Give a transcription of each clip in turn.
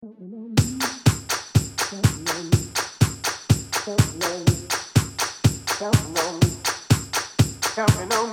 someplace else, and I know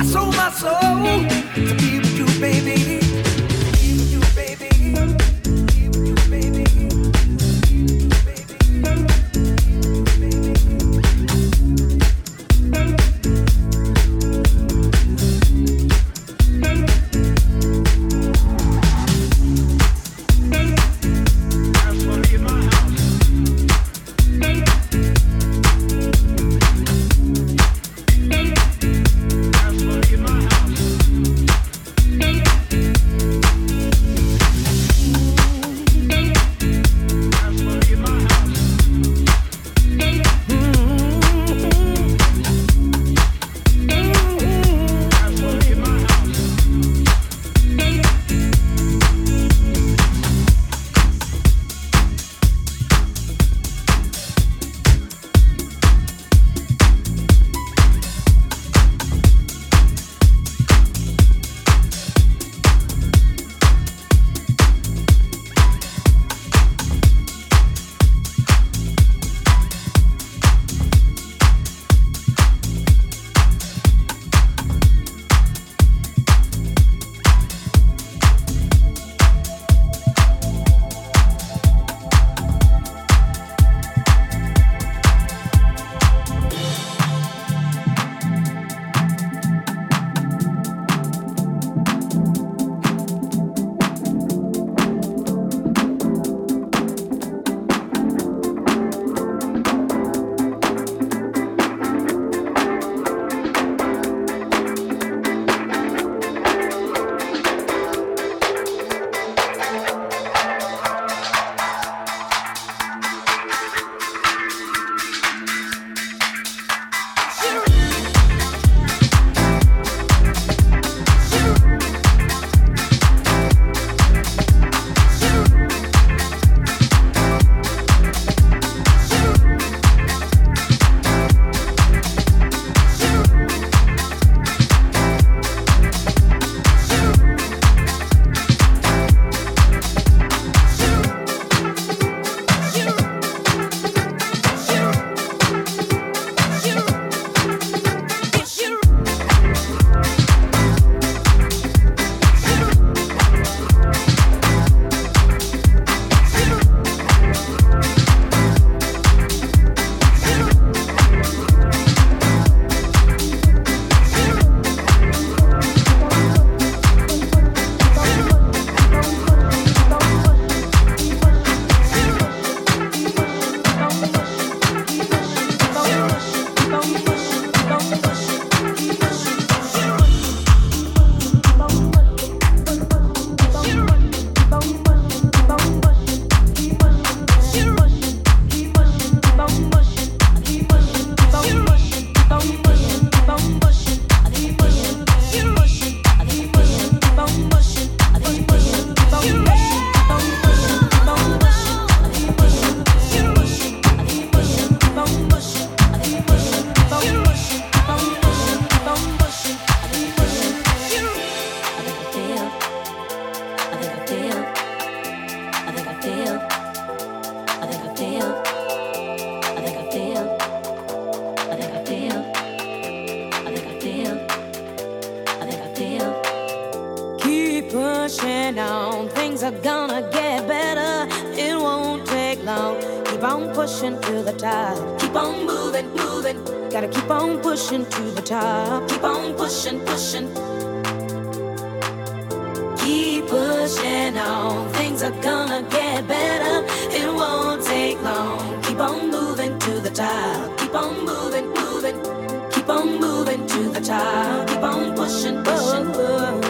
I sold my soul to be keep on pushing to the top. Keep on moving, moving. Gotta keep on pushing to the top. Keep on pushing, pushing. Keep pushing on. Things are gonna get better. It won't take long. Keep on moving to the top. Keep on moving, moving. Keep on moving to the top. Keep on pushing, pushing.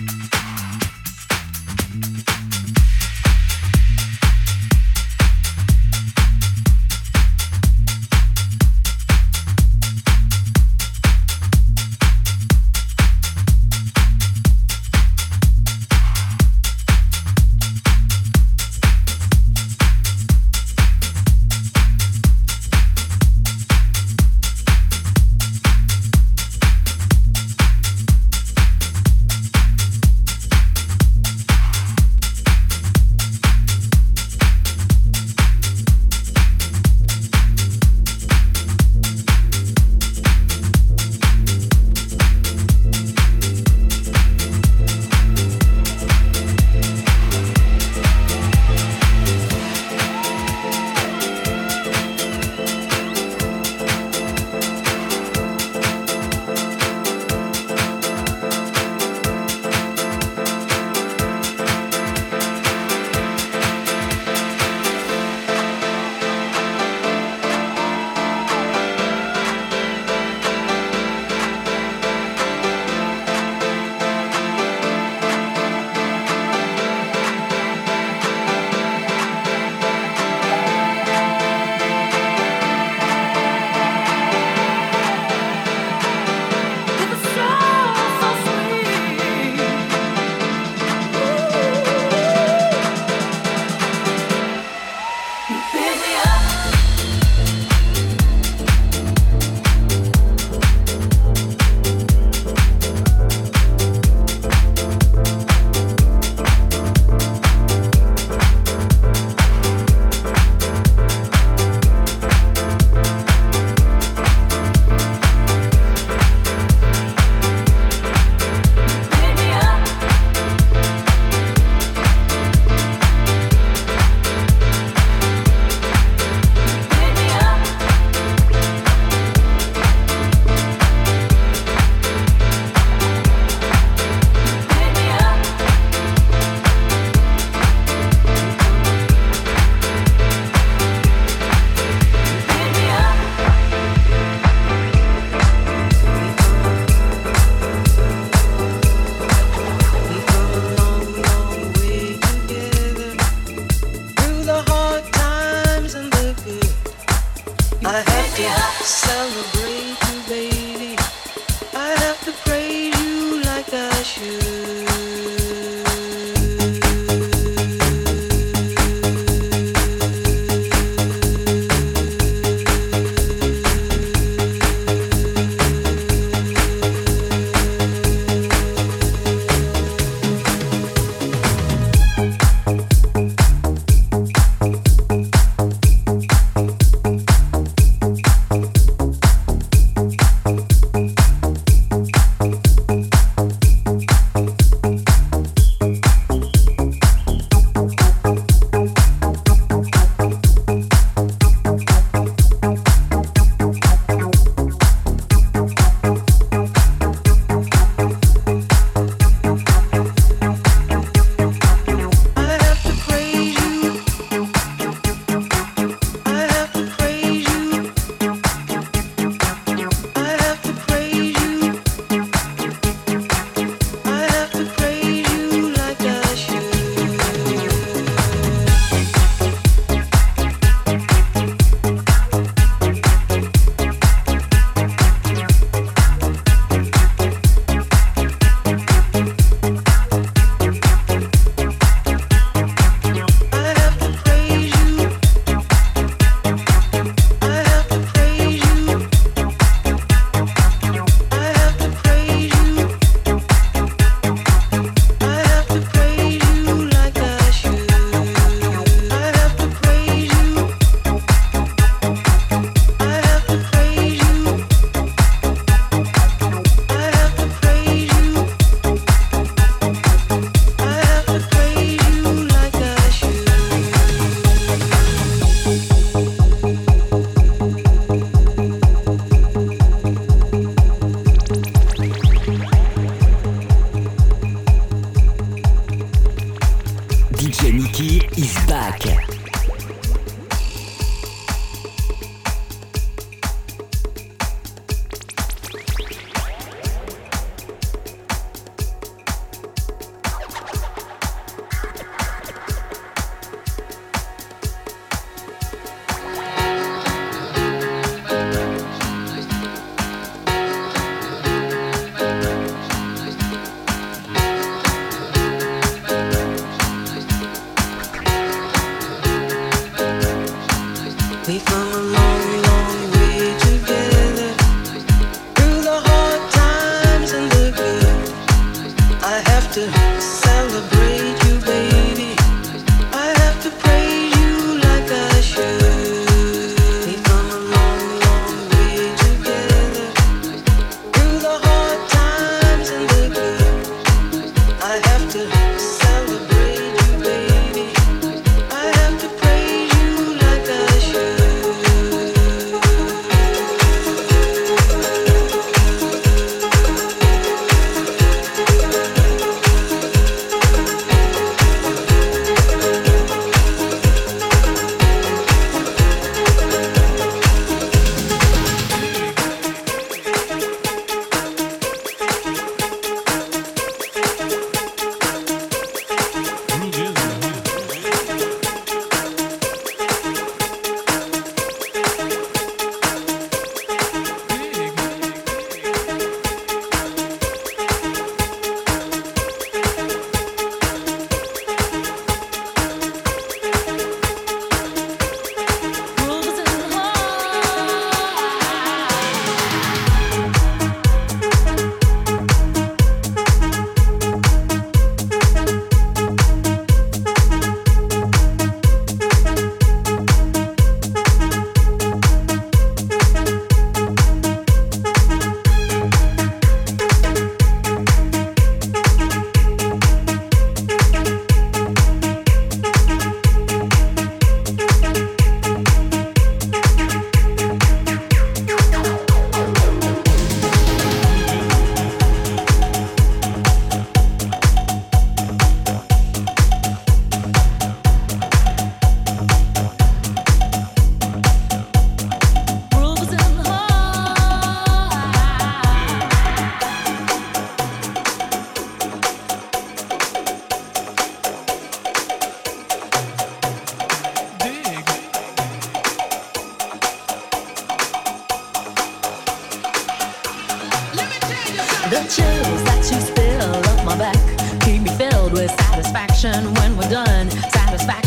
Mm-hmm.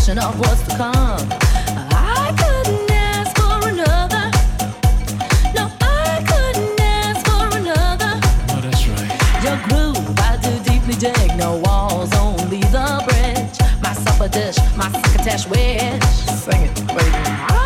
premonition of what's to come. I couldn't ask for another. No, I couldn't ask for another. Oh, that's right. Your groove, I do deeply dig. No walls, only the bridge. My supper dish, my succotash wish. Sing it, baby.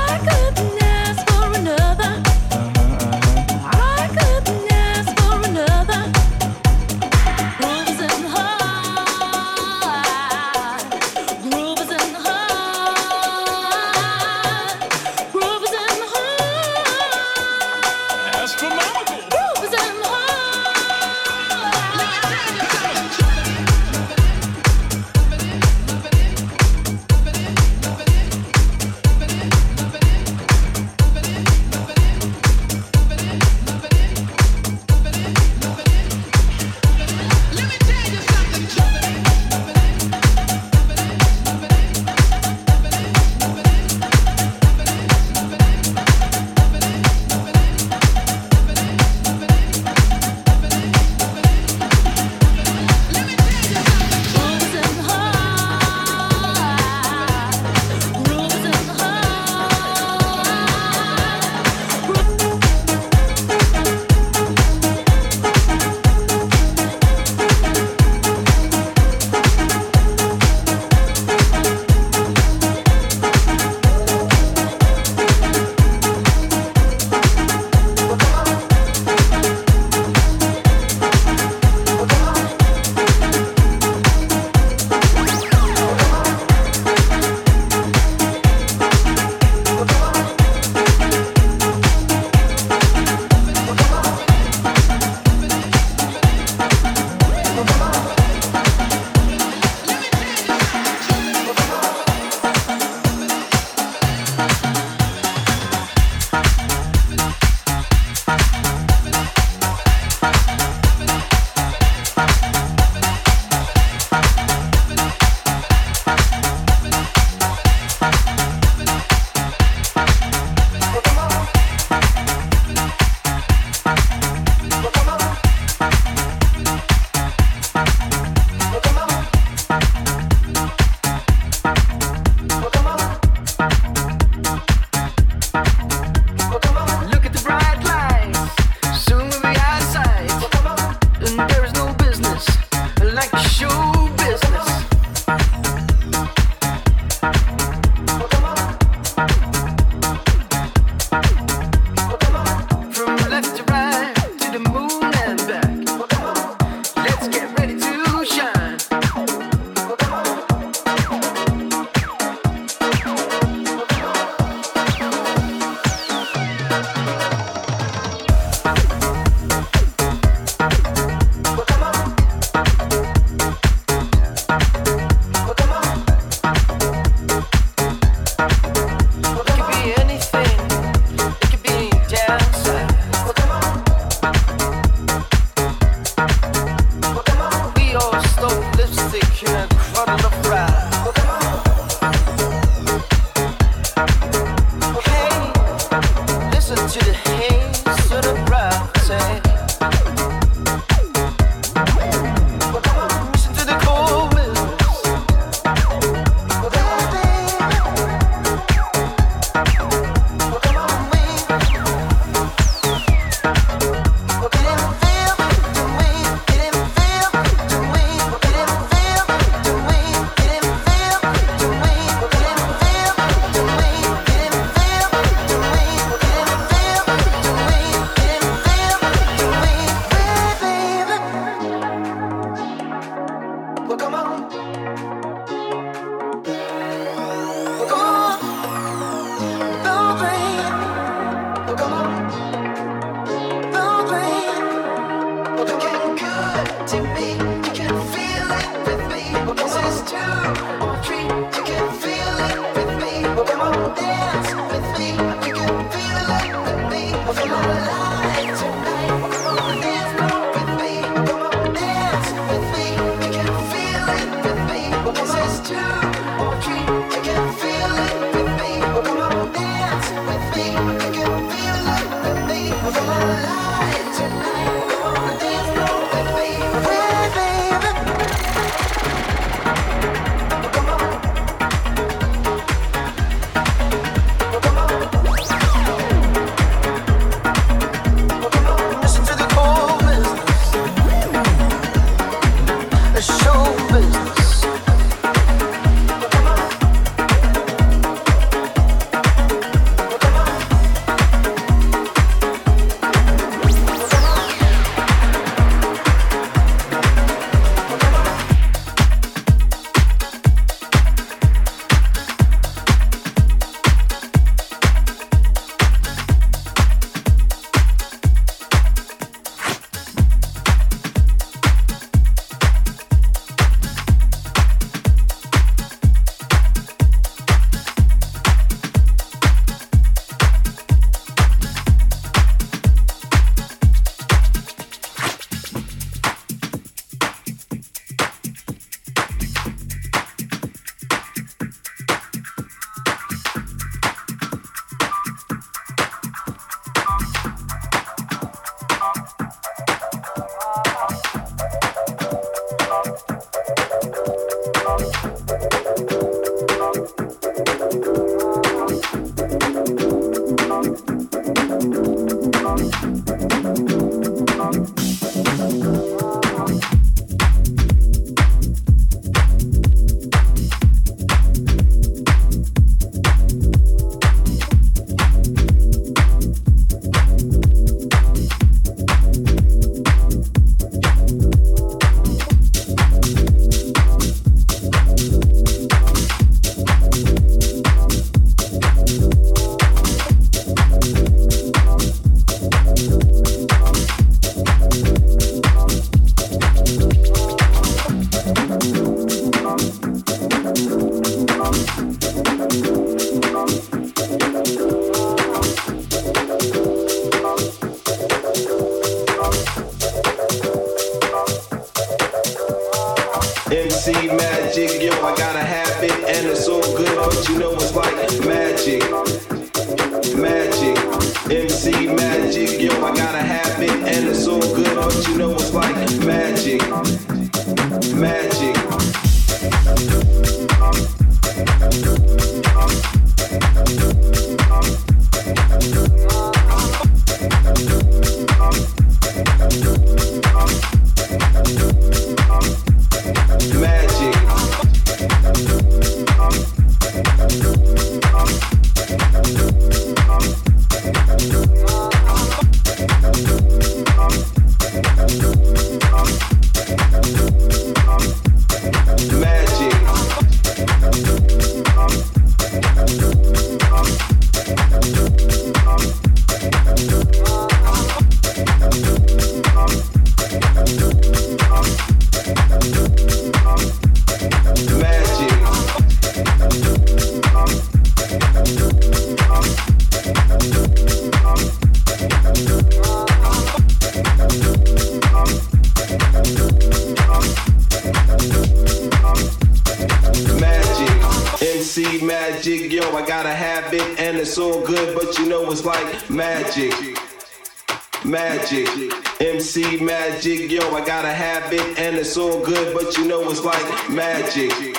Magic.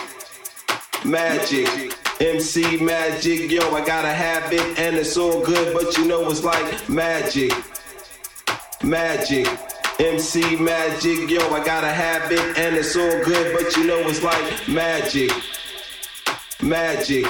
Magic. MC magic, yo, I gotta have it, and it's all good, but you know it's like magic. Magic. MC magic, yo, I gotta have it, and it's all good, but you know it's like magic. Magic.